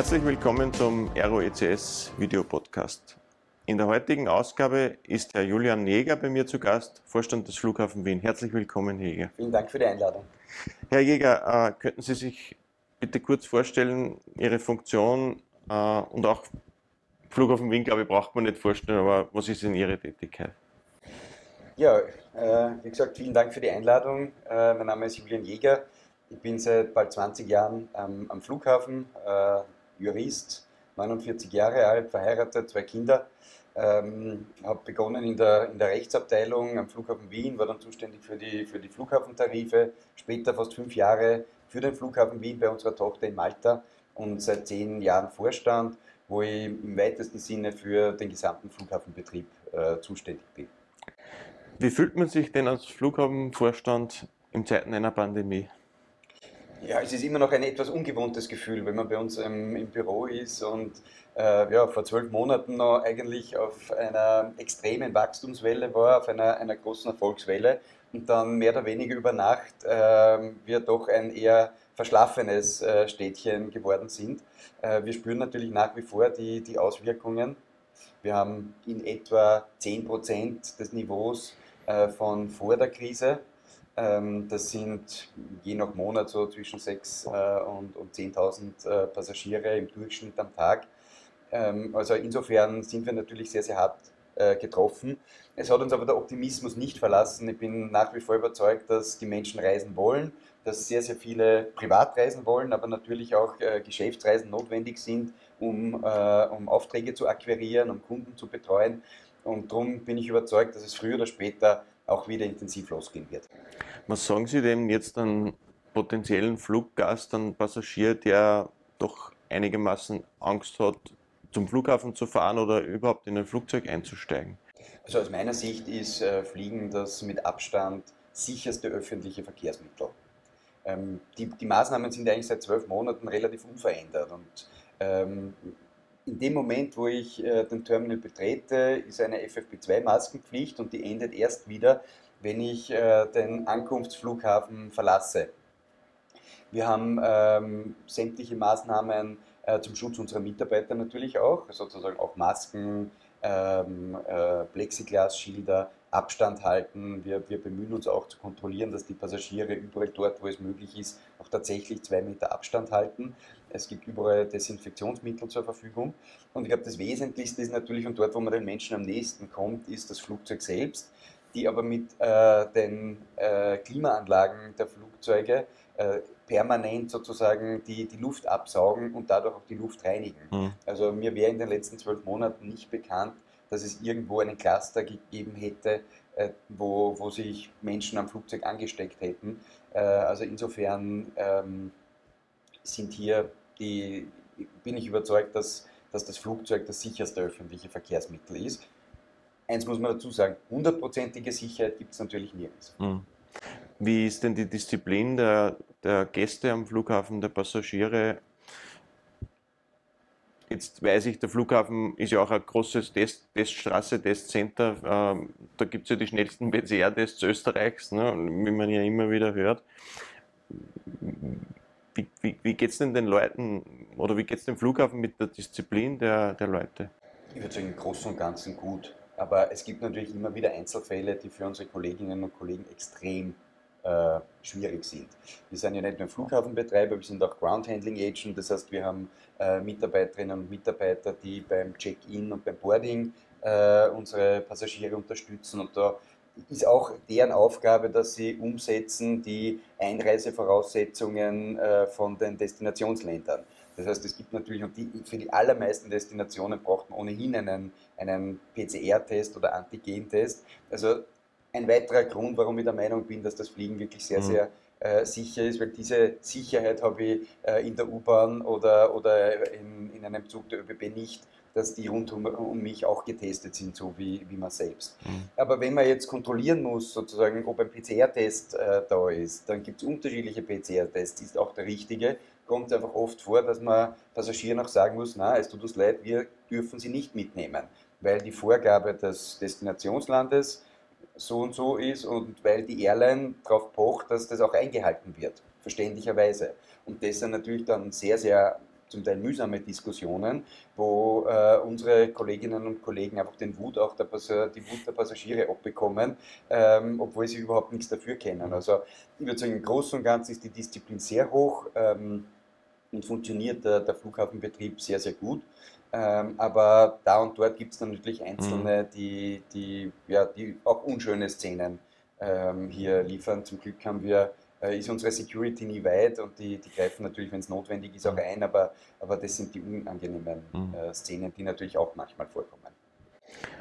Herzlich willkommen zum ROECS Video Podcast. In der heutigen Ausgabe ist Herr Julian Jäger bei mir zu Gast, Vorstand des Flughafen Wien. Herzlich willkommen, Herr Jäger. Vielen Dank für die Einladung. Herr Jäger, äh, könnten Sie sich bitte kurz vorstellen, Ihre Funktion äh, und auch Flughafen Wien, glaube ich, braucht man nicht vorstellen, aber was ist denn Ihre Tätigkeit? Ja, äh, wie gesagt, vielen Dank für die Einladung. Äh, mein Name ist Julian Jäger. Ich bin seit bald 20 Jahren ähm, am Flughafen, äh, Jurist, 49 Jahre alt, verheiratet, zwei Kinder. Ähm, habe begonnen in der, in der Rechtsabteilung am Flughafen Wien, war dann zuständig für die, für die Flughafentarife, später fast fünf Jahre für den Flughafen Wien bei unserer Tochter in Malta und seit zehn Jahren Vorstand, wo ich im weitesten Sinne für den gesamten Flughafenbetrieb äh, zuständig bin. Wie fühlt man sich denn als Flughafenvorstand in Zeiten einer Pandemie? Ja, es ist immer noch ein etwas ungewohntes Gefühl, wenn man bei uns ähm, im Büro ist und äh, ja, vor zwölf Monaten noch eigentlich auf einer extremen Wachstumswelle war, auf einer, einer großen Erfolgswelle und dann mehr oder weniger über Nacht äh, wir doch ein eher verschlafenes äh, Städtchen geworden sind. Äh, wir spüren natürlich nach wie vor die, die Auswirkungen. Wir haben in etwa 10% des Niveaus äh, von vor der Krise. Ähm, das sind je nach Monat so zwischen 6.000 und, und 10.000 Passagiere im Durchschnitt am Tag. Ähm, also insofern sind wir natürlich sehr, sehr hart äh, getroffen. Es hat uns aber der Optimismus nicht verlassen. Ich bin nach wie vor überzeugt, dass die Menschen reisen wollen, dass sehr, sehr viele Privatreisen wollen, aber natürlich auch äh, Geschäftsreisen notwendig sind, um, äh, um Aufträge zu akquirieren, um Kunden zu betreuen. Und darum bin ich überzeugt, dass es früher oder später auch wieder intensiv losgehen wird. Was sagen Sie denn jetzt an potenziellen Fluggast, an Passagier, der doch einigermaßen Angst hat, zum Flughafen zu fahren oder überhaupt in ein Flugzeug einzusteigen? Also aus meiner Sicht ist äh, Fliegen das mit Abstand sicherste öffentliche Verkehrsmittel. Ähm, die, die, Maßnahmen sind eigentlich seit zwölf Monaten relativ unverändert und ähm, in dem Moment, wo ich äh, den Terminal betrete, ist eine FFP2-Maskenpflicht und die endet erst wieder, wenn ich äh, den Ankunftsflughafen verlasse. Wir haben ähm, sämtliche Maßnahmen äh, zum Schutz unserer Mitarbeiter natürlich auch, sozusagen auch Masken, ähm, äh, Plexiglasschilder, Abstand halten. Wir, wir bemühen uns auch zu kontrollieren, dass die Passagiere überall dort, wo es möglich ist, auch tatsächlich zwei Meter Abstand halten. Es gibt überall Desinfektionsmittel zur Verfügung. Und ich glaube, das Wesentlichste ist natürlich, und dort, wo man den Menschen am nächsten kommt, ist das Flugzeug selbst, die aber mit äh, den äh, Klimaanlagen der Flugzeuge äh, permanent sozusagen die, die Luft absaugen und dadurch auch die Luft reinigen. Mhm. Also mir wäre in den letzten zwölf Monaten nicht bekannt, dass es irgendwo einen Cluster gegeben hätte, äh, wo, wo sich Menschen am Flugzeug angesteckt hätten. Äh, also insofern ähm, sind hier die, bin ich überzeugt, dass, dass das Flugzeug das sicherste öffentliche Verkehrsmittel ist. Eins muss man dazu sagen, hundertprozentige Sicherheit gibt es natürlich nirgends. Mhm. Wie ist denn die Disziplin der, der Gäste am Flughafen, der Passagiere? Jetzt weiß ich, der Flughafen ist ja auch ein großes Test, Teststraße, Testcenter. Ähm, da gibt es ja die schnellsten PCR-Tests Österreichs, ne, wie man ja immer wieder hört. Wie, wie, wie geht es denn den Leuten oder wie geht es dem Flughafen mit der Disziplin der, der Leute? Ich würde sagen, im Großen und Ganzen gut. Aber es gibt natürlich immer wieder Einzelfälle, die für unsere Kolleginnen und Kollegen extrem äh, schwierig sind. Wir sind ja nicht nur Flughafenbetreiber, wir sind auch Ground Handling Agent, das heißt, wir haben äh, Mitarbeiterinnen und Mitarbeiter, die beim Check-in und beim Boarding äh, unsere Passagiere unterstützen und da ist auch deren Aufgabe, dass sie umsetzen die Einreisevoraussetzungen äh, von den Destinationsländern. Das heißt, es gibt natürlich, und die, für die allermeisten Destinationen braucht man ohnehin einen, einen PCR-Test oder Antigen-Test. Also ein weiterer Grund, warum ich der Meinung bin, dass das Fliegen wirklich sehr, mhm. sehr äh, sicher ist, weil diese Sicherheit habe ich äh, in der U-Bahn oder, oder in, in einem Zug der ÖBB nicht, dass die rund um, um mich auch getestet sind, so wie, wie man selbst. Mhm. Aber wenn man jetzt kontrollieren muss, sozusagen, ob ein PCR-Test äh, da ist, dann gibt es unterschiedliche PCR-Tests, ist auch der richtige. Kommt einfach oft vor, dass man Passagieren auch sagen muss, na, es tut uns leid, wir dürfen sie nicht mitnehmen, weil die Vorgabe des Destinationslandes so und so ist und weil die Airline darauf pocht, dass das auch eingehalten wird, verständlicherweise. Und das sind natürlich dann sehr, sehr zum Teil mühsame Diskussionen, wo äh, unsere Kolleginnen und Kollegen einfach den Wut auch der die Wut der Passagiere abbekommen, ähm, obwohl sie überhaupt nichts dafür kennen. Also ich würde sagen, im Großen und Ganzen ist die Disziplin sehr hoch ähm, und funktioniert der, der, Flughafenbetrieb sehr, sehr gut. Ähm, aber da und dort gibt es dann natürlich Einzelne, mhm. die, die, ja, die auch unschöne Szenen ähm, hier liefern. Zum Glück haben wir äh, ist unsere Security nie weit und die, die greifen natürlich, wenn es notwendig ist, auch mhm. ein, aber, aber das sind die unangenehmen mhm. äh, Szenen, die natürlich auch manchmal vorkommen.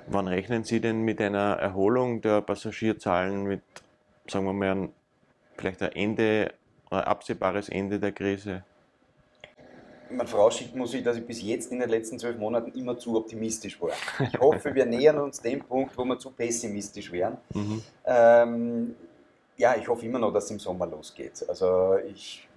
Wann rechnen Sie denn mit einer Erholung der Passagierzahlen, mit, sagen wir mal, vielleicht ein Ende, ein absehbares Ende der Krise? Man vorausschickt muss ich, dass ich bis jetzt in den letzten zwölf Monaten immer zu optimistisch war. Ich hoffe, wir nähern uns dem Punkt, wo wir zu pessimistisch wären. Mhm. Ähm, ja, ich hoffe immer noch, dass es im Sommer losgeht. Also ich,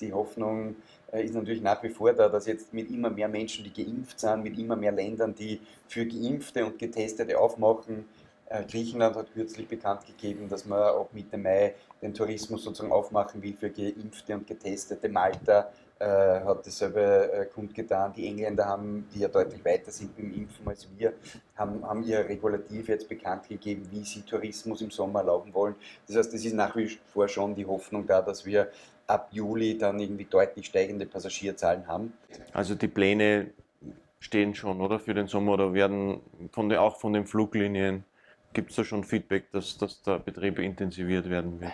die Hoffnung äh, ist natürlich nach wie vor da, dass jetzt mit immer mehr Menschen, die geimpft sind, mit immer mehr Ländern, die für Geimpfte und Getestete aufmachen, äh, Griechenland hat kürzlich bekannt gegeben, dass man ab Mitte Mai den Tourismus sozusagen aufmachen will für Geimpfte und Getestete. Malta hat dasselbe äh, kundgetan. Die Engländer haben, die ja deutlich weiter sind im Impfen als wir, haben, haben ihr Regulativ jetzt bekannt gegeben, wie sie Tourismus im Sommer erlauben wollen. Das heißt, es ist nach wie vor schon die Hoffnung da, dass wir ab Juli dann irgendwie deutlich steigende Passagierzahlen haben. Also die Pläne stehen schon, oder? Für den Sommer oder werden von den, auch von den Fluglinien Gibt es da schon Feedback, dass, dass der Betrieb intensiviert werden wird?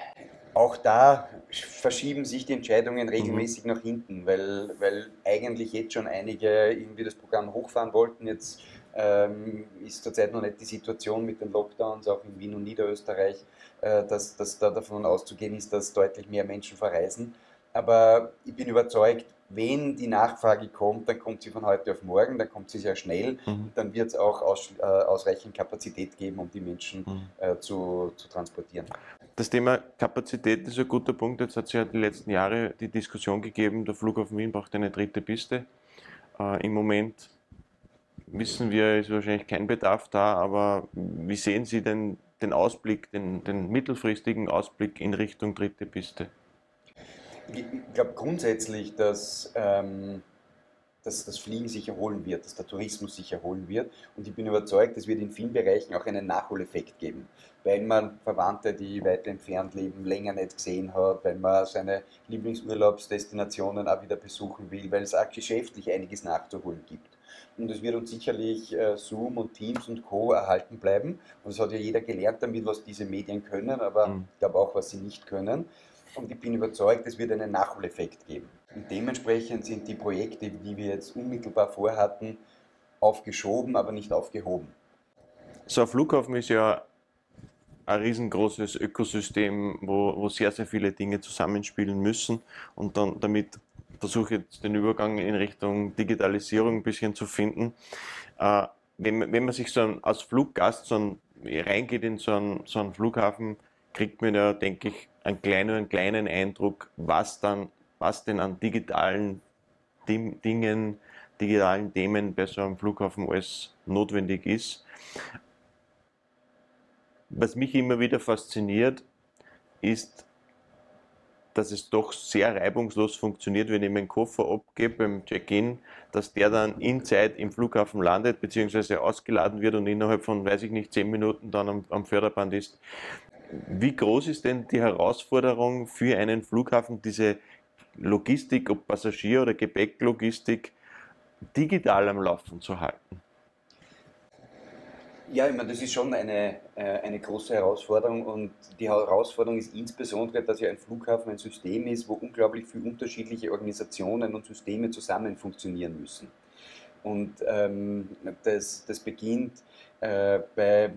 Auch da verschieben sich die Entscheidungen regelmäßig mhm. nach hinten, weil, weil eigentlich jetzt schon einige irgendwie das Programm hochfahren wollten. Jetzt ähm, ist zurzeit noch nicht die Situation mit den Lockdowns, auch in Wien und Niederösterreich, äh, dass, dass da davon auszugehen ist, dass deutlich mehr Menschen verreisen. Aber ich bin überzeugt, wenn die Nachfrage kommt, dann kommt sie von heute auf morgen, dann kommt sie sehr schnell, mhm. dann wird es auch aus, äh, ausreichend Kapazität geben, um die Menschen mhm. äh, zu, zu transportieren. Das Thema Kapazität ist ein guter Punkt. Jetzt hat es ja die letzten Jahre die Diskussion gegeben, der Flughafen Wien braucht eine dritte Piste. Äh, Im Moment wissen wir, ist wahrscheinlich kein Bedarf da, aber wie sehen Sie denn den Ausblick, den, den mittelfristigen Ausblick in Richtung dritte Piste? ich glaube grundsätzlich, dass, ähm, dass das Fliegen sich erholen wird, dass der Tourismus sich erholen wird. Und ich bin überzeugt, es wird in vielen Bereichen auch einen Nachholeffekt geben. Weil man Verwandte, die weit entfernt leben, länger nicht gesehen hat, weil man seine Lieblingsurlaubsdestinationen auch wieder besuchen will, weil es auch geschäftlich einiges nachzuholen gibt. Und es wird uns sicherlich äh, Zoom und Teams und Co. erhalten bleiben. Und es hat ja jeder gelernt damit, was diese Medien können, aber mhm. ich glaube auch, was sie nicht können und ich bin überzeugt, es wird einen Nachholeffekt geben. Und dementsprechend sind die Projekte, die wir jetzt unmittelbar vorhatten, aufgeschoben, aber nicht aufgehoben. So ein Flughafen ist ja ein riesengroßes Ökosystem, wo, wo sehr, sehr viele Dinge zusammenspielen müssen. Und dann damit versuche ich jetzt den Übergang in Richtung Digitalisierung ein bisschen zu finden. Äh, wenn, wenn man sich so ein, als Fluggast so ein, reingeht in so einen, so einen Flughafen, kriegt man ja, denke ich, einen kleinen, einen kleinen Eindruck, was dann, was denn an digitalen Dingen, digitalen Themen bei so einem Flughafen alles notwendig ist. Was mich immer wieder fasziniert, ist, dass es doch sehr reibungslos funktioniert, wenn ich meinen Koffer abgebe beim Check-in, dass der dann in Zeit im Flughafen landet, beziehungsweise ausgeladen wird und innerhalb von, weiß ich nicht, zehn Minuten dann am, am Förderband ist. Wie groß ist denn die Herausforderung für einen Flughafen, diese Logistik, ob Passagier- oder Gepäcklogistik, digital am Laufen zu halten? Ja, ich meine, das ist schon eine, äh, eine große Herausforderung und die Herausforderung ist insbesondere, dass ja ein Flughafen ein System ist, wo unglaublich viele unterschiedliche Organisationen und Systeme zusammen funktionieren müssen. Und ähm, das, das beginnt äh, bei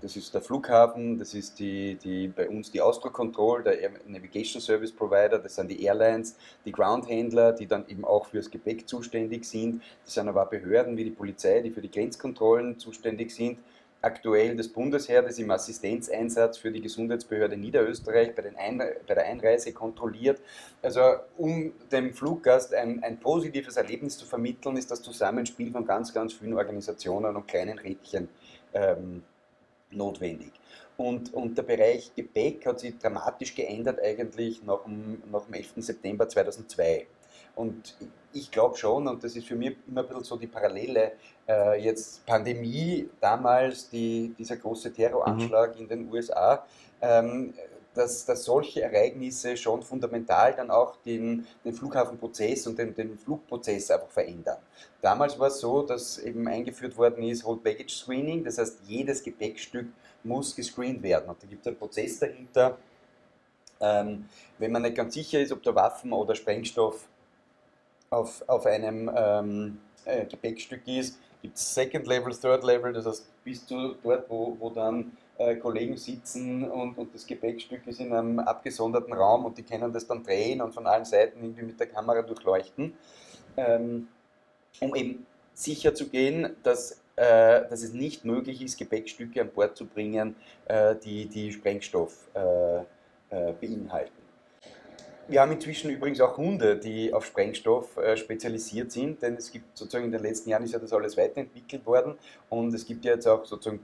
das ist der Flughafen, das ist die, die, bei uns die Austro Control, der Navigation Service Provider, das sind die Airlines, die Groundhändler, die dann eben auch fürs Gepäck zuständig sind. Das sind aber auch Behörden wie die Polizei, die für die Grenzkontrollen zuständig sind. Aktuell das Bundesheer, das im Assistenzeinsatz für die Gesundheitsbehörde Niederösterreich bei, Einre bei der Einreise kontrolliert. Also um dem Fluggast ein, ein positives Erlebnis zu vermitteln, ist das Zusammenspiel von ganz, ganz vielen Organisationen und kleinen Rädchen ähm, notwendig. Und, und der Bereich Gepäck hat sich dramatisch geändert eigentlich nach dem, nach dem 11. September 2002. Und ich glaube schon, und das ist für mich immer ein bisschen so die Parallele, äh, jetzt Pandemie, damals die, dieser große Terroranschlag mhm. in den USA, ähm, dass, dass solche Ereignisse schon fundamental dann auch den, den Flughafenprozess und den, den Flugprozess einfach verändern. Damals war es so, dass eben eingeführt worden ist Whole Baggage Screening, das heißt, jedes Gepäckstück muss gescreent werden. Und da gibt es einen Prozess dahinter. Ähm, wenn man nicht ganz sicher ist, ob der Waffen oder Sprengstoff auf, auf einem ähm, äh, Gepäckstück ist, gibt es Second Level, Third Level, das heißt, bis zu dort, wo, wo dann äh, Kollegen sitzen und, und das Gepäckstück ist in einem abgesonderten Raum und die können das dann drehen und von allen Seiten irgendwie mit der Kamera durchleuchten, ähm, um eben sicher zu gehen, dass, äh, dass es nicht möglich ist, Gepäckstücke an Bord zu bringen, äh, die, die Sprengstoff beinhalten. Wir haben inzwischen übrigens auch Hunde, die auf Sprengstoff spezialisiert sind, denn es gibt sozusagen in den letzten Jahren ist ja das alles weiterentwickelt worden und es gibt ja jetzt auch sozusagen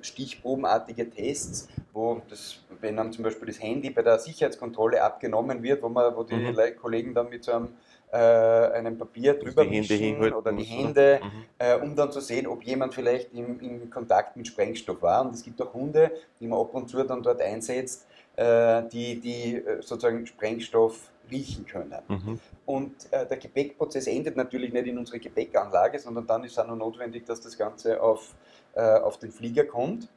stichprobenartige Tests, wo das, wenn dann zum Beispiel das Handy bei der Sicherheitskontrolle abgenommen wird, wo, man, wo die mhm. Kollegen dann mit so einem, äh, einem Papier drüber die Hände oder die Hände, mhm. äh, um dann zu sehen, ob jemand vielleicht im, in Kontakt mit Sprengstoff war. Und es gibt auch Hunde, die man ab und zu dann dort einsetzt, äh, die, die äh, sozusagen Sprengstoff riechen können. Mhm. Und äh, der Gepäckprozess endet natürlich nicht in unserer Gepäckanlage, sondern dann ist es auch noch notwendig, dass das Ganze auf äh, auf den Flieger kommt.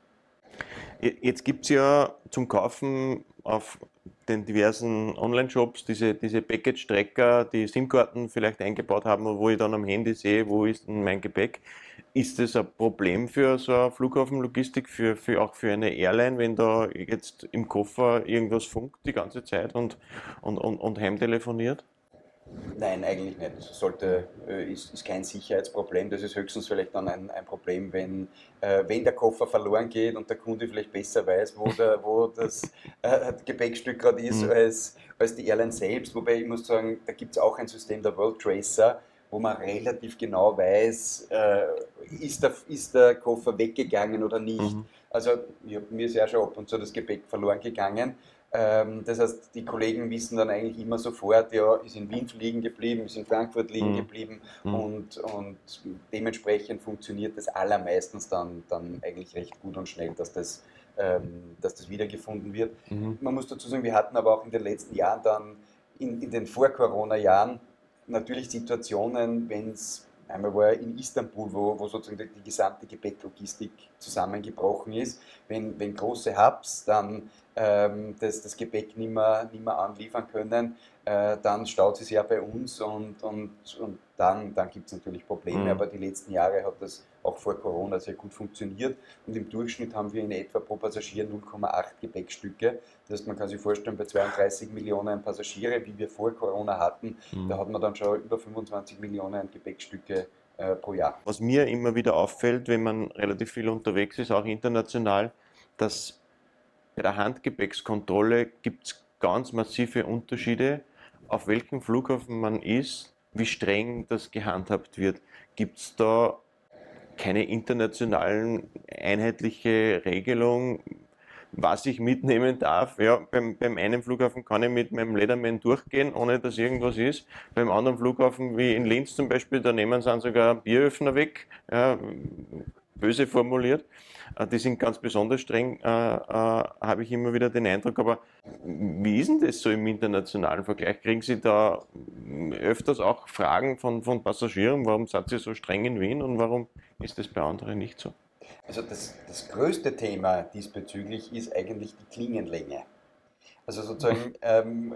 Jetzt gibt es ja zum Kaufen auf den diversen Online-Shops diese, diese Package-Tracker, die SIM-Karten vielleicht eingebaut haben, wo ich dann am Handy sehe, wo ist denn mein Gepäck. Ist das ein Problem für so eine Flughafenlogistik, für, für, auch für eine Airline, wenn da jetzt im Koffer irgendwas funkt die ganze Zeit und, und, und, und heimtelefoniert? Nein, eigentlich nicht. Das sollte, äh, ist, ist kein Sicherheitsproblem. Das ist höchstens vielleicht dann ein, ein Problem, wenn, äh, wenn der Koffer verloren geht und der Kunde vielleicht besser weiß, wo, der, wo das äh, Gepäckstück gerade ist, mhm. als, als die Airline selbst. Wobei ich muss sagen, da gibt es auch ein System, der World Tracer, wo man relativ genau weiß, äh, ist, der, ist der Koffer weggegangen oder nicht. Mhm. Also ich, mir ist ja schon ab und zu das Gepäck verloren gegangen. Ähm, das heißt, die Kollegen wissen dann eigentlich immer sofort, ja, ist in Wien liegen geblieben, ist in Frankfurt liegen mhm. geblieben mhm. Und, und dementsprechend funktioniert das allermeistens dann, dann eigentlich recht gut und schnell, dass das, ähm, dass das wiedergefunden wird. Mhm. Man muss dazu sagen, wir hatten aber auch in den letzten Jahren dann, in, in den Vor-Corona-Jahren, natürlich Situationen, wenn es Einmal war er in Istanbul, wo, wo sozusagen die, die, gesamte Gepäcklogistik zusammengebrochen ist. Wenn, wenn große Hubs dann ähm, das, das Gepäck nicht mehr, nicht mehr anliefern können, äh, dann staut es ja bei uns und, und, und dann, dann gibt es natürlich Probleme. Mhm. Aber die letzten Jahre hat das auch vor Corona sehr gut funktioniert und im Durchschnitt haben wir in etwa pro Passagier 0,8 Gepäckstücke. Das heißt, man kann sich vorstellen, bei 32 Millionen Passagiere, wie wir vor Corona hatten, mhm. da hat man dann schon über 25 Millionen Gepäckstücke äh, pro Jahr. Was mir immer wieder auffällt, wenn man relativ viel unterwegs ist, auch international, dass bei der Handgepäckskontrolle gibt es ganz massive Unterschiede, auf welchem Flughafen man ist, wie streng das gehandhabt wird. Gibt es da keine internationalen einheitliche Regelung, was ich mitnehmen darf. Ja, beim, beim einen Flughafen kann ich mit meinem Lederman durchgehen, ohne dass irgendwas ist. Beim anderen Flughafen, wie in Linz zum Beispiel, da nehmen sie dann sogar Bieröffner weg, ja, böse formuliert. Äh, die sind ganz besonders streng, äh, äh, habe ich immer wieder den Eindruck. Aber wie ist denn das so im internationalen Vergleich? Kriegen Sie da öfters auch Fragen von, von Passagieren, warum seid ihr so streng in Wien und warum ist das bei anderen nicht so? Also das, das größte Thema diesbezüglich ist eigentlich die Klingenlänge. Also sozusagen, ähm,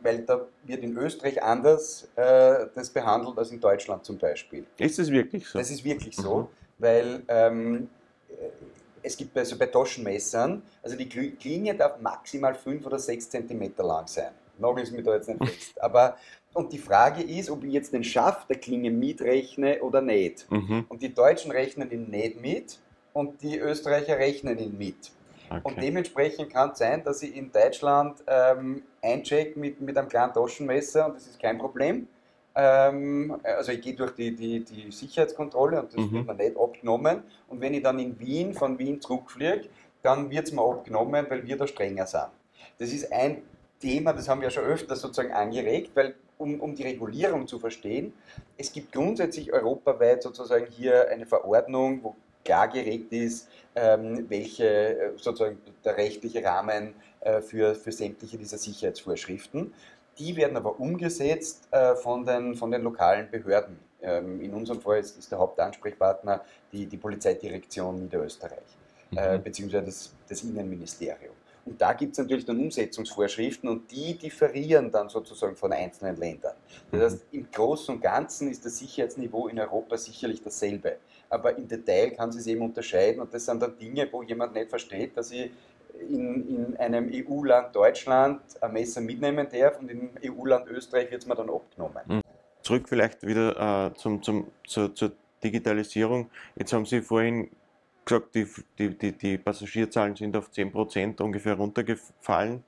weil da wird in Österreich anders äh, das behandelt als in Deutschland zum Beispiel. Ist das wirklich so? Das ist wirklich so, mhm. Weil ähm, es gibt also bei Taschenmessern, also die Klinge darf maximal 5 oder 6 cm lang sein. Nagel ist mir da jetzt nicht fest. Aber, und die Frage ist, ob ich jetzt den Schaft der Klinge mitrechne oder nicht. Mhm. Und die Deutschen rechnen ihn nicht mit und die Österreicher rechnen ihn mit. Okay. Und dementsprechend kann es sein, dass ich in Deutschland ähm, eincheck mit, mit einem kleinen Taschenmesser und das ist kein Problem. Ähm, also ich gehe durch die, die, die Sicherheitskontrolle und das mhm. wird mir nicht abgenommen. Und wenn ich dann in Wien, von Wien zurückfliege, dann wird es mir abgenommen, weil wir da strenger sind. Das ist ein Thema, das haben wir schon öfter sozusagen angeregt, weil um, um die Regulierung zu verstehen, es gibt grundsätzlich europaweit sozusagen hier eine Verordnung, wo klar geregelt ist, ähm, welche äh, sozusagen der rechtliche Rahmen äh, für, für sämtliche dieser Sicherheitsvorschriften. Die werden aber umgesetzt äh, von, den, von den lokalen Behörden. Ähm, in unserem Fall ist, ist, der Hauptansprechpartner die, die Polizeidirektion Niederösterreich, äh, mhm. beziehungsweise das, das Innenministerium. Und da gibt es natürlich dann Umsetzungsvorschriften und die differieren dann sozusagen von einzelnen Ländern. Das mhm. heißt, im Großen und Ganzen ist das Sicherheitsniveau in Europa sicherlich dasselbe. Aber im Detail kann sie es eben unterscheiden und das sind dann Dinge, wo jemand nicht versteht, dass ich in, in einem EU-Land Deutschland ein Messer mitnehmen darf und im EU-Land Österreich wird es mir dann abgenommen. Mhm. Zurück vielleicht wieder äh, zum, zum, zur, zur Digitalisierung. Jetzt haben Sie vorhin gesagt, die, die, die, die Passagierzahlen sind auf 10% ungefähr runtergefallen.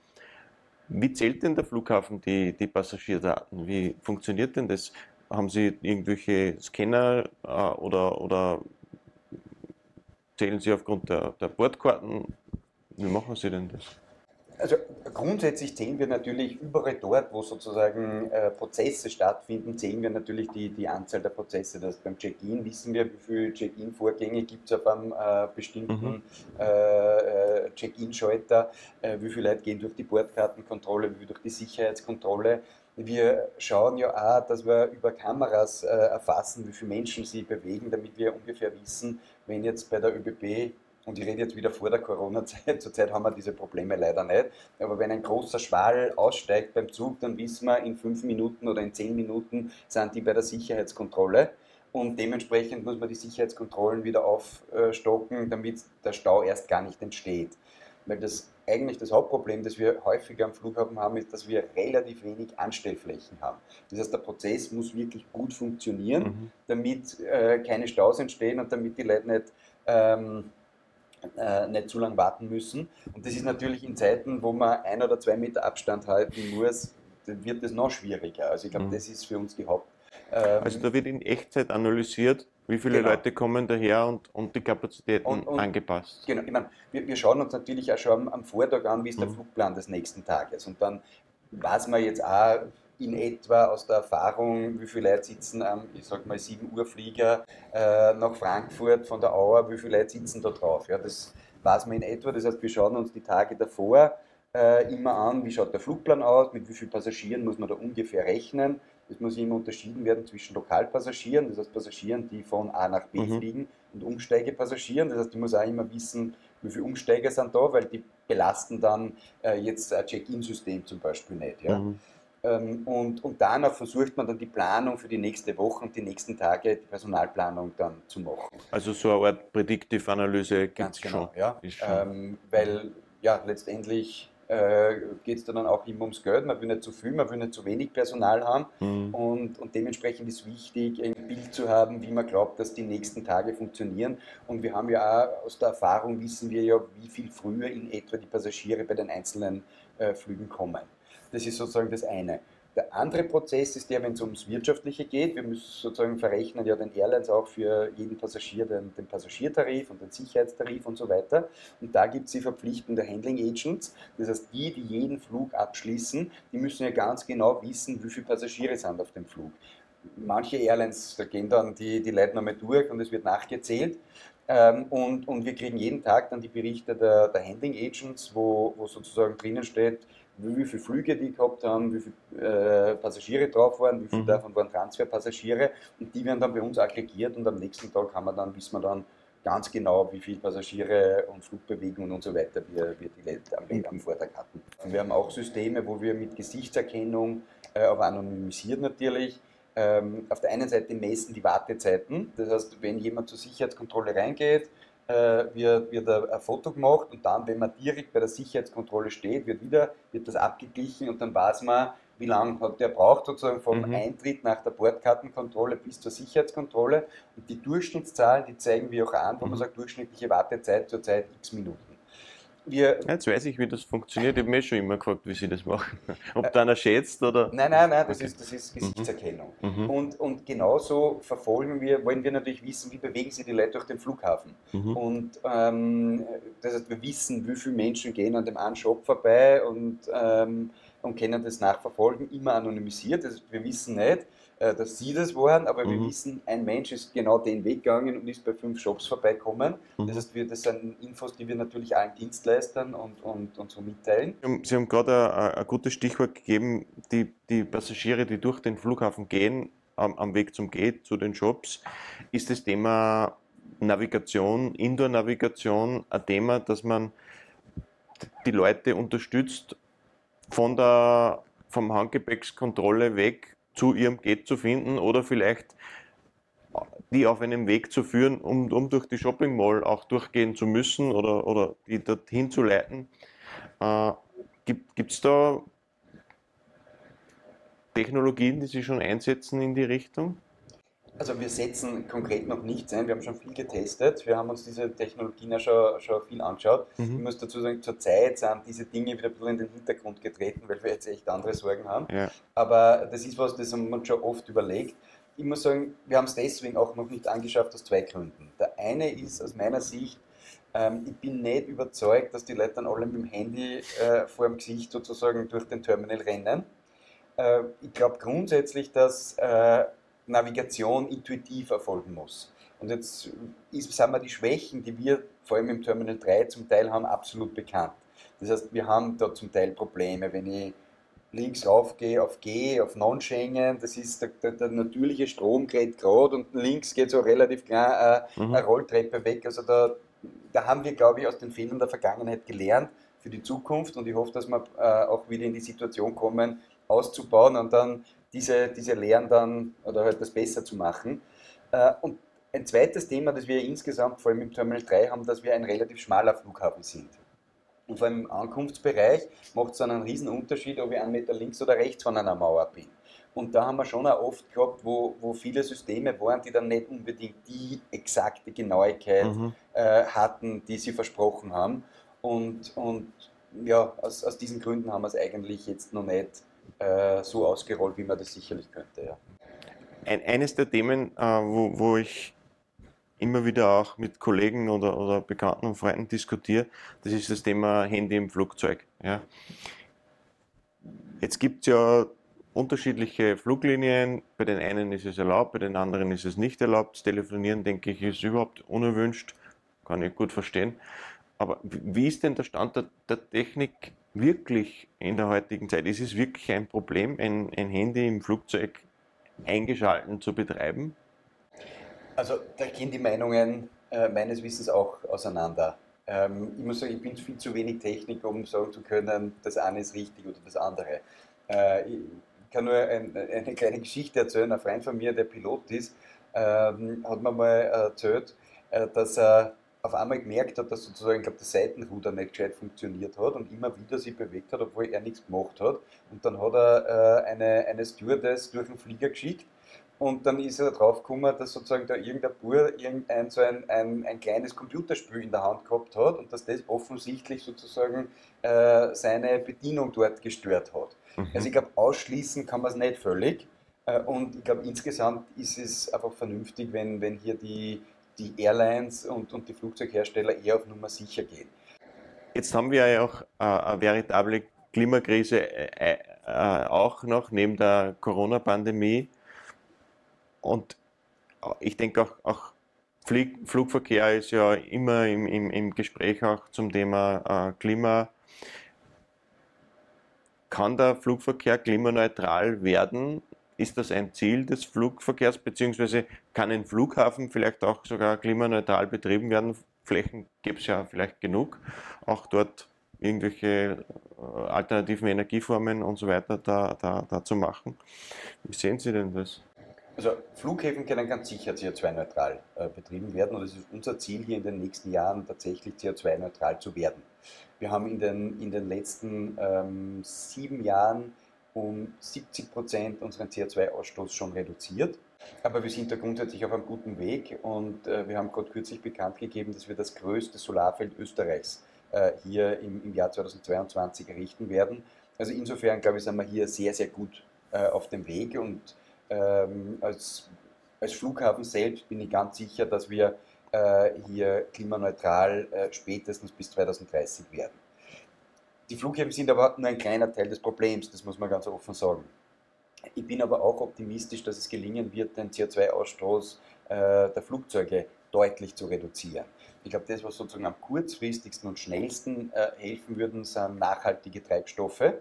Wie zählt denn der Flughafen die, die Passagierdaten? Wie funktioniert denn das? Haben Sie irgendwelche Scanner äh, oder, oder zählen Sie aufgrund der, der Bordkarten? Wie machen Sie denn das? Also grundsätzlich zählen wir natürlich überall dort, wo sozusagen äh, Prozesse stattfinden, zählen wir natürlich die, die Anzahl der Prozesse. Das beim Check-in wissen wir, wie viele Check-in-Vorgänge gibt es auf einem äh, bestimmten mhm. äh, äh Check-in-Schalter, äh, wie viele Leute gehen durch die Bordkartenkontrolle, wie viel durch die Sicherheitskontrolle. Wir schauen ja auch, dass wir über Kameras äh, erfassen, wie viele Menschen sie bewegen, damit wir ungefähr wissen, wenn jetzt bei der ÖBB und ich rede jetzt wieder vor der Corona-Zeit, zurzeit haben wir diese Probleme leider nicht, aber wenn ein großer Schwall aussteigt beim Zug, dann wissen wir, in fünf Minuten oder in zehn Minuten sind die bei der Sicherheitskontrolle und dementsprechend muss man die Sicherheitskontrollen wieder aufstocken, damit der Stau erst gar nicht entsteht. Weil das eigentlich das Hauptproblem, das wir häufiger am Flughafen haben, ist, dass wir relativ wenig Anstellflächen haben. Das heißt, der Prozess muss wirklich gut funktionieren, mhm. damit äh, keine Staus entstehen und damit die Leute nicht ähm, äh, nicht zu lange warten müssen. Und das ist natürlich in Zeiten, wo man ein oder zwei Meter Abstand halten muss, wird das noch schwieriger. Also ich glaube, mhm. das ist für uns die Haupt. Ähm, also da wird in Echtzeit analysiert, wie viele genau. Leute kommen daher und, und die Kapazitäten und, und, angepasst. Genau, ich meine, wir, wir, schauen uns natürlich auch schon am Vortag an, wie ist der mhm. Flugplan des nächsten Tages. Und dann weiß man jetzt auch, in etwa aus der Erfahrung, wie viele Leute sitzen am, ich sag mal, 7 Uhr Flieger äh, nach Frankfurt von der Auer, wie viele Leute sitzen da drauf. Ja, das weiß man in etwa. Das heißt, wir schauen uns die Tage davor äh, immer an, wie schaut der Flugplan aus, mit wie vielen Passagieren muss man da ungefähr rechnen. Es muss immer unterschieden werden zwischen Lokalpassagieren, das heißt Passagieren, die von A nach B mhm. fliegen, und Umsteigepassagieren. Das heißt, ich muss auch immer wissen, wie viele Umsteiger sind da, weil die belasten dann äh, jetzt ein Check-in-System zum Beispiel nicht. Ja. Mhm. Ähm, und, und danach versucht man dann die Planung für die nächste Woche und die nächsten Tage, die Personalplanung dann zu machen. Also so eine Art Predictive-Analyse gibt es genau, schon. Ja, schon. Ähm, weil ja, letztendlich äh, geht es dann auch immer ums Geld. Man will nicht zu viel, man will nicht zu wenig Personal haben. Mhm. Und, und dementsprechend ist wichtig, ein Bild zu haben, wie man glaubt, dass die nächsten Tage funktionieren. Und wir haben ja auch aus der Erfahrung, wissen wir ja, wie viel früher in etwa die Passagiere bei den einzelnen äh, Flügen kommen. Das ist sozusagen das eine. Der andere Prozess ist der, wenn es ums Wirtschaftliche geht. Wir müssen sozusagen verrechnen ja den Airlines auch für jeden Passagier den, den Passagiertarif und den Sicherheitstarif und so weiter. Und da gibt es die Verpflichtung der Handling Agents. Das heißt, die, die jeden Flug abschließen, die müssen ja ganz genau wissen, wie viele Passagiere sind auf dem Flug. Manche Airlines, da gehen dann die, die Leute nochmal durch und es wird nachgezählt. Ähm, und, und wir kriegen jeden Tag dann die Berichte der, der Handling Agents, wo, wo sozusagen drinnen steht, wie viele Flüge die gehabt haben, wie viele äh, Passagiere drauf waren, wie viele mhm. davon waren Transferpassagiere und die werden dann bei uns aggregiert und am nächsten Tag haben wir dann, wissen wir dann ganz genau, wie viele Passagiere und Flugbewegungen und so weiter wir, wir die am, am Vortag hatten. Und wir haben auch Systeme, wo wir mit Gesichtserkennung, äh, aber anonymisiert natürlich, ähm, auf der einen Seite messen die Wartezeiten. Das heißt, wenn jemand zur Sicherheitskontrolle reingeht, äh, wird, wird ein Foto gemacht und dann, wenn man direkt bei der Sicherheitskontrolle steht, wird wieder wird das abgeglichen und dann weiß man, wie lange hat der braucht, sozusagen vom mhm. Eintritt nach der Bordkartenkontrolle bis zur Sicherheitskontrolle. Und die Durchschnittszahlen, die zeigen wir auch an, wo mhm. man sagt, durchschnittliche Wartezeit zurzeit x Minuten wir. Jetzt weiß ich, wie das funktioniert. Ich habe mir schon immer gefragt, wie sie das machen. Ob da einer schätzt oder. Nein, nein, nein, das, okay. ist, das ist Gesichtserkennung. Mhm. mhm. Und, und genauso verfolgen wir, wollen wir natürlich wissen, wie bewegen sich die Leute durch den Flughafen. Mhm. Und ähm, das heißt, wir wissen, wie viele Menschen gehen an dem einen Shop vorbei und ähm, und können das nachverfolgen, immer anonymisiert. Also wir wissen nicht, äh, dass sie das waren, aber mhm. wir wissen, ein Mensch ist genau den Weg gegangen und ist bei fünf Shops vorbeikommen. Mhm. Das heißt, wir, das sind Infos, die wir natürlich allen Dienstleistern und, und, und so mitteilen. Sie haben gerade ein, ein gutes Stichwort gegeben, die, die Passagiere, die durch den Flughafen gehen, am, am Weg zum Gate zu den Shops, ist das Thema Navigation, Indoor-Navigation ein Thema, dass man die Leute unterstützt, von der, vom Handgepäckskontrolle weg zu ihrem Gate zu finden oder vielleicht die auf einem Weg zu führen, um, um durch die Shopping Mall auch durchgehen zu müssen oder, oder die dorthin zu leiten. Äh, Gibt es da Technologien, die Sie schon einsetzen in die Richtung? Also wir setzen konkret noch nichts ein, wir haben schon viel getestet, wir haben uns diese Technologien ja schon, schon viel angeschaut. Mhm. Ich muss dazu sagen, zurzeit sind diese Dinge wieder ein bisschen in den Hintergrund getreten, weil wir jetzt echt andere Sorgen haben. Ja. Aber das ist was, das haben wir uns schon oft überlegt. Ich muss sagen, wir haben es deswegen auch noch nicht angeschafft aus zwei Gründen. Der eine ist aus meiner Sicht, ähm, ich bin nicht überzeugt, dass die Leute dann alle mit dem Handy äh, vor dem Gesicht sozusagen durch den Terminal rennen. Äh, ich glaube grundsätzlich, dass äh, Navigation intuitiv erfolgen muss. Und jetzt ist, sind wir die Schwächen, die wir vor allem im Terminal 3 zum Teil haben, absolut bekannt. Das heißt, wir haben da zum Teil Probleme, wenn ich links raufgehe auf G, auf Non-Schengen, das ist der, der, der, natürliche Strom geht gerade und links geht so relativ klar äh, mhm. eine Rolltreppe weg. Also da, da haben wir, glaube ich, aus den Fehlern der Vergangenheit gelernt für die Zukunft und ich hoffe, dass wir äh, auch wieder in die Situation kommen, auszubauen und dann diese, diese Lehren dann oder halt das besser zu machen. Äh, und ein zweites Thema, das wir insgesamt vor allem im Terminal 3 haben, dass wir ein relativ schmaler Flughafen sind. Und vor allem im Ankunftsbereich macht es dann einen riesen Unterschied, ob ich einen Meter links oder rechts von einer Mauer bin. Und da haben wir schon auch oft gehabt, wo, wo viele Systeme waren, die dann nicht unbedingt die exakte Genauigkeit mhm. äh, hatten, die sie versprochen haben. Und, und ja, aus, aus diesen Gründen haben wir es eigentlich jetzt noch nicht äh, so ausgerollt, wie man das sicherlich könnte. Ja. Ein, eines der Themen, äh, wo, wo ich immer wieder auch mit Kollegen oder, oder Bekannten und Freunden diskutiere, das ist das Thema Handy im Flugzeug. Ja. Jetzt gibt es ja unterschiedliche Fluglinien. Bei den einen ist es erlaubt, bei den anderen ist es nicht erlaubt. Das Telefonieren, denke ich, ist überhaupt unerwünscht. Kann ich gut verstehen. Aber wie ist denn der Stand der, der Technik wirklich in der heutigen Zeit? Ist es wirklich ein Problem, ein, ein Handy im Flugzeug eingeschalten zu betreiben? Also da gehen die Meinungen äh, meines Wissens auch auseinander. Ähm, ich muss sagen, ich bin viel zu wenig Techniker, um sagen zu können, das eine ist richtig oder das andere. Äh, ich kann nur ein, eine kleine Geschichte erzählen. Ein Freund von mir, der Pilot ist, ähm, hat mir mal erzählt, äh, dass er auf einmal gemerkt hat, dass sozusagen, ich glaube, das Seitenruder nicht gescheit funktioniert hat und immer wieder sich bewegt hat, obwohl er nichts gemacht hat. Und dann hat er äh, eine, eine Stewardess durch den Flieger geschickt und dann ist er drauf gekommen, dass sozusagen da irgendein Bur irgendein so ein, ein, ein kleines Computerspiel in der Hand gehabt hat und dass das offensichtlich sozusagen äh, seine Bedienung dort gestört hat. Mhm. Also ich glaube, ausschließen kann man es nicht völlig. Äh, und ich glaube, insgesamt ist es einfach vernünftig, wenn, wenn hier die, die Airlines und, und die Flugzeughersteller eher auf Nummer sicher gehen. Jetzt haben wir ja auch äh, eine veritable Klimakrise äh, äh, auch noch neben der Corona-Pandemie. Und ich denke auch, auch Flieg, Flugverkehr ist ja immer im, im, im Gespräch auch zum Thema äh, Klima. Kann der Flugverkehr klimaneutral werden ist das ein Ziel des Flugverkehrs, beziehungsweise kann ein Flughafen vielleicht auch sogar klimaneutral betrieben werden? Flächen gibt es ja vielleicht genug, auch dort irgendwelche äh, alternativen Energieformen und so weiter da, da, da zu machen. Wie sehen Sie denn das? Also Flughäfen können ganz sicher CO2-neutral äh, betrieben werden und es ist unser Ziel hier in den nächsten Jahren tatsächlich CO2-neutral zu werden. Wir haben in den, in den letzten ähm, sieben Jahren um 70 Prozent unseren CO2-Ausstoß schon reduziert. Aber wir sind da grundsätzlich auf einem guten Weg und äh, wir haben gerade kürzlich bekannt gegeben, dass wir das größte Solarfeld Österreichs äh, hier im, im, Jahr 2022 errichten werden. Also insofern, glaube ich, sind wir hier sehr, sehr gut äh, auf dem Weg und ähm, als, als Flughafen selbst bin ich ganz sicher, dass wir äh, hier klimaneutral äh, spätestens bis 2030 werden. Die Flughäfen sind aber nur ein kleiner Teil des Problems, das muss man ganz offen sagen. Ich bin aber auch optimistisch, dass es gelingen wird, den CO2-Ausstoß äh, der Flugzeuge deutlich zu reduzieren. Ich glaube, das, was sozusagen am kurzfristigsten und schnellsten äh, helfen würden, sind nachhaltige Treibstoffe.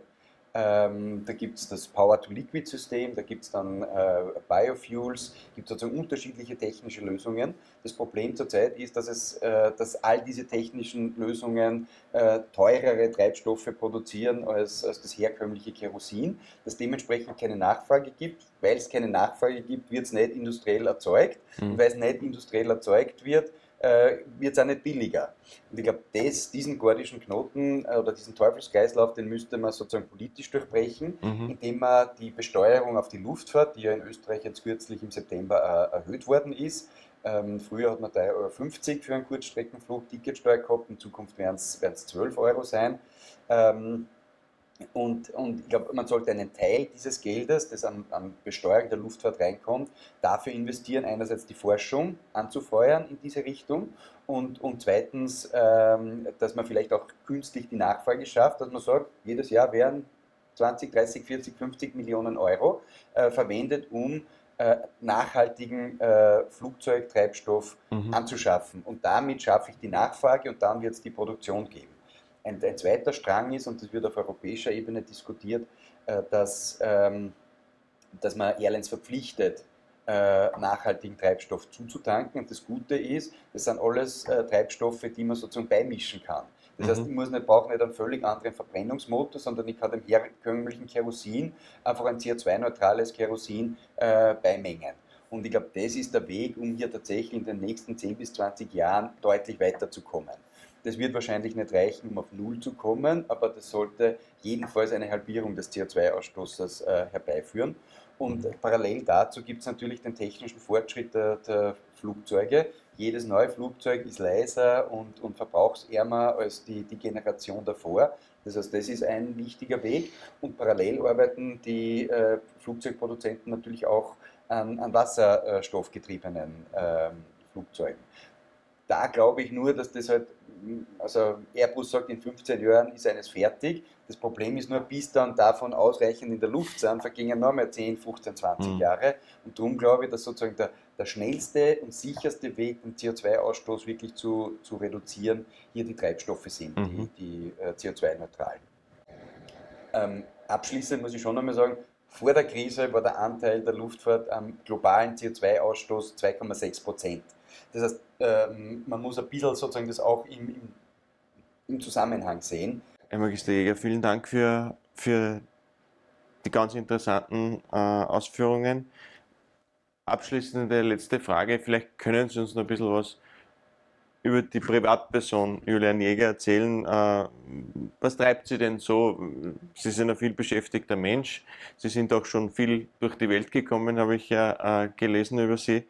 Ähm, da gibt es das Power-to-Liquid-System, da gibt es dann äh, Biofuels, gibt sozusagen unterschiedliche technische Lösungen. Das Problem zurzeit ist, dass, es, äh, dass all diese technischen Lösungen äh, teurere Treibstoffe produzieren als, als das herkömmliche Kerosin, das dementsprechend keine Nachfrage gibt. Weil es keine Nachfrage gibt, wird es nicht industriell erzeugt. Mhm. Und weil es nicht industriell erzeugt wird, äh, wird es auch nicht billiger. Und ich glaube, diesen gordischen Knoten äh, oder diesen Teufelskreislauf, den müsste man sozusagen politisch durchbrechen, mhm. indem man die Besteuerung auf die Luftfahrt, die ja in Österreich jetzt kürzlich im September äh, erhöht worden ist, ähm, früher hat man 3,50 Euro für einen Kurzstreckenflug Ticketsteuer gehabt, in Zukunft werden es 12 Euro sein. Ähm, und, und ich glaube, man sollte einen Teil dieses Geldes, das an, an Besteuerung der Luftfahrt reinkommt, dafür investieren, einerseits die Forschung anzufeuern in diese Richtung und, und zweitens, ähm, dass man vielleicht auch künstlich die Nachfrage schafft, dass man sagt, jedes Jahr werden 20, 30, 40, 50 Millionen Euro äh, verwendet, um äh, nachhaltigen äh, Flugzeugtreibstoff mhm. anzuschaffen. Und damit schaffe ich die Nachfrage und dann wird es die Produktion geben. Ein, ein, zweiter Strang ist, und das wird auf europäischer Ebene diskutiert, äh, dass, ähm, dass man Airlines verpflichtet, äh, nachhaltigen Treibstoff zuzutanken. Und das Gute ist, das sind alles äh, Treibstoffe, die man sozusagen beimischen kann. Das mhm. heißt, ich muss nicht, brauche nicht einen völlig anderen Verbrennungsmotor, sondern ich kann dem herkömmlichen Kerosin einfach ein CO2-neutrales Kerosin äh, beimengen. Und ich glaube, das ist der Weg, um hier tatsächlich in den nächsten 10 bis 20 Jahren deutlich weiterzukommen. Das wird wahrscheinlich nicht reichen, um auf Null zu kommen, aber das sollte jedenfalls eine Halbierung des CO2-Ausstoßes äh, herbeiführen. Und mhm. parallel dazu gibt es natürlich den technischen Fortschritt der, der, Flugzeuge. Jedes neue Flugzeug ist leiser und, und verbrauchsärmer als die, die Generation davor. Das heißt, das ist ein wichtiger Weg. Und parallel arbeiten die äh, Flugzeugproduzenten natürlich auch an, an wasserstoffgetriebenen äh, Flugzeugen. Da glaube ich nur, dass das halt also Airbus sagt, in 15 Jahren ist eines fertig. Das Problem ist nur, bis dann davon ausreichend in der Luft sind, vergingen noch mehr 10, 15, 20 mhm. Jahre. Und darum glaube ich, dass sozusagen der, der schnellste und sicherste Weg, den CO2-Ausstoß wirklich zu, zu reduzieren, hier die Treibstoffe sind, mhm. die, die äh, CO2-neutralen. Ähm, abschließend muss ich schon einmal sagen, vor der Krise war der Anteil der Luftfahrt am globalen CO2-Ausstoß 2,6 Prozent. Das heißt, ähm, man muss ein bisschen sozusagen das auch im, im, Zusammenhang sehen. Herr Magister Jäger, vielen Dank für, für die ganz interessanten äh, Ausführungen. Abschließende letzte Frage. Vielleicht können Sie uns noch ein bisschen was über die Privatperson Julian Jäger erzählen. Äh, was treibt Sie denn so? Sie sind ein viel beschäftigter Mensch. Sie sind auch schon viel durch die Welt gekommen, habe ich ja äh, gelesen über Sie.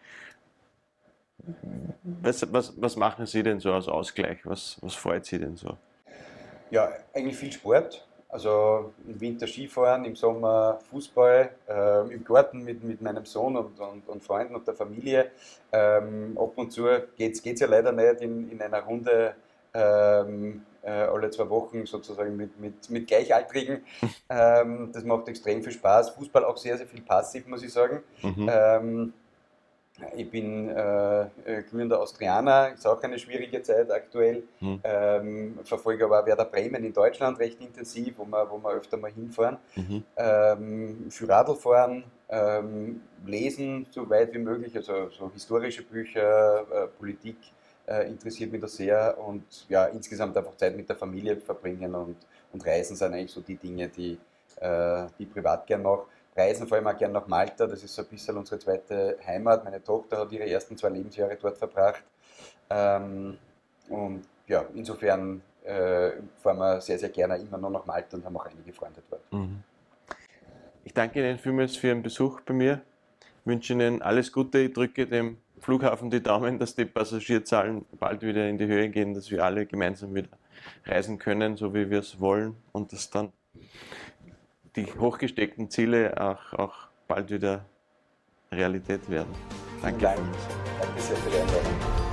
Was, was, was machen Sie denn so als Ausgleich? Was, was freut Sie denn so? Ja, eigentlich viel Sport. Also im Winter Skifahren, im Sommer Fußball, äh, im Garten mit, mit meinem Sohn und, und, und Freunden und der Familie. Ähm, ab und zu geht es ja leider nicht in, in einer Runde ähm, äh, alle zwei Wochen sozusagen mit, mit, mit Gleichaltrigen. ähm, das macht extrem viel Spaß. Fußball auch sehr, sehr viel passiv, muss ich sagen. Mhm. Ich bin äh, äh, glühender Austrianer, ist auch eine schwierige Zeit aktuell. Mhm. Ähm, verfolge aber Werder Bremen in Deutschland recht intensiv, wo wir, wo wir öfter mal hinfahren. Mhm. Ähm, für Radlfahren, ähm, lesen so weit wie möglich, also so historische Bücher, äh, Politik äh, interessiert mich da sehr und ja, insgesamt einfach Zeit mit der Familie verbringen und, und Reisen sind eigentlich so die Dinge, die, äh, die ich privat gern mache reisen vor allem auch gerne nach Malta. Das ist so ein bisschen unsere zweite Heimat. Meine Tochter hat ihre ersten zwei Lebensjahre dort verbracht. Ähm, und ja, insofern äh, fahren wir sehr, sehr gerne immer noch nach Malta und haben auch einige Freunde dort. Mhm. Ich danke Ihnen vielmals für Ihren Besuch bei mir. Ich wünsche Ihnen alles Gute. Ich drücke dem Flughafen die Daumen, dass die Passagierzahlen bald wieder in die Höhe gehen, dass wir alle gemeinsam wieder reisen können, so wie wir es wollen und dass dann die hochgesteckten Ziele auch, auch bald wieder Realität werden. Danke. Dank. Danke sehr für die Einladung.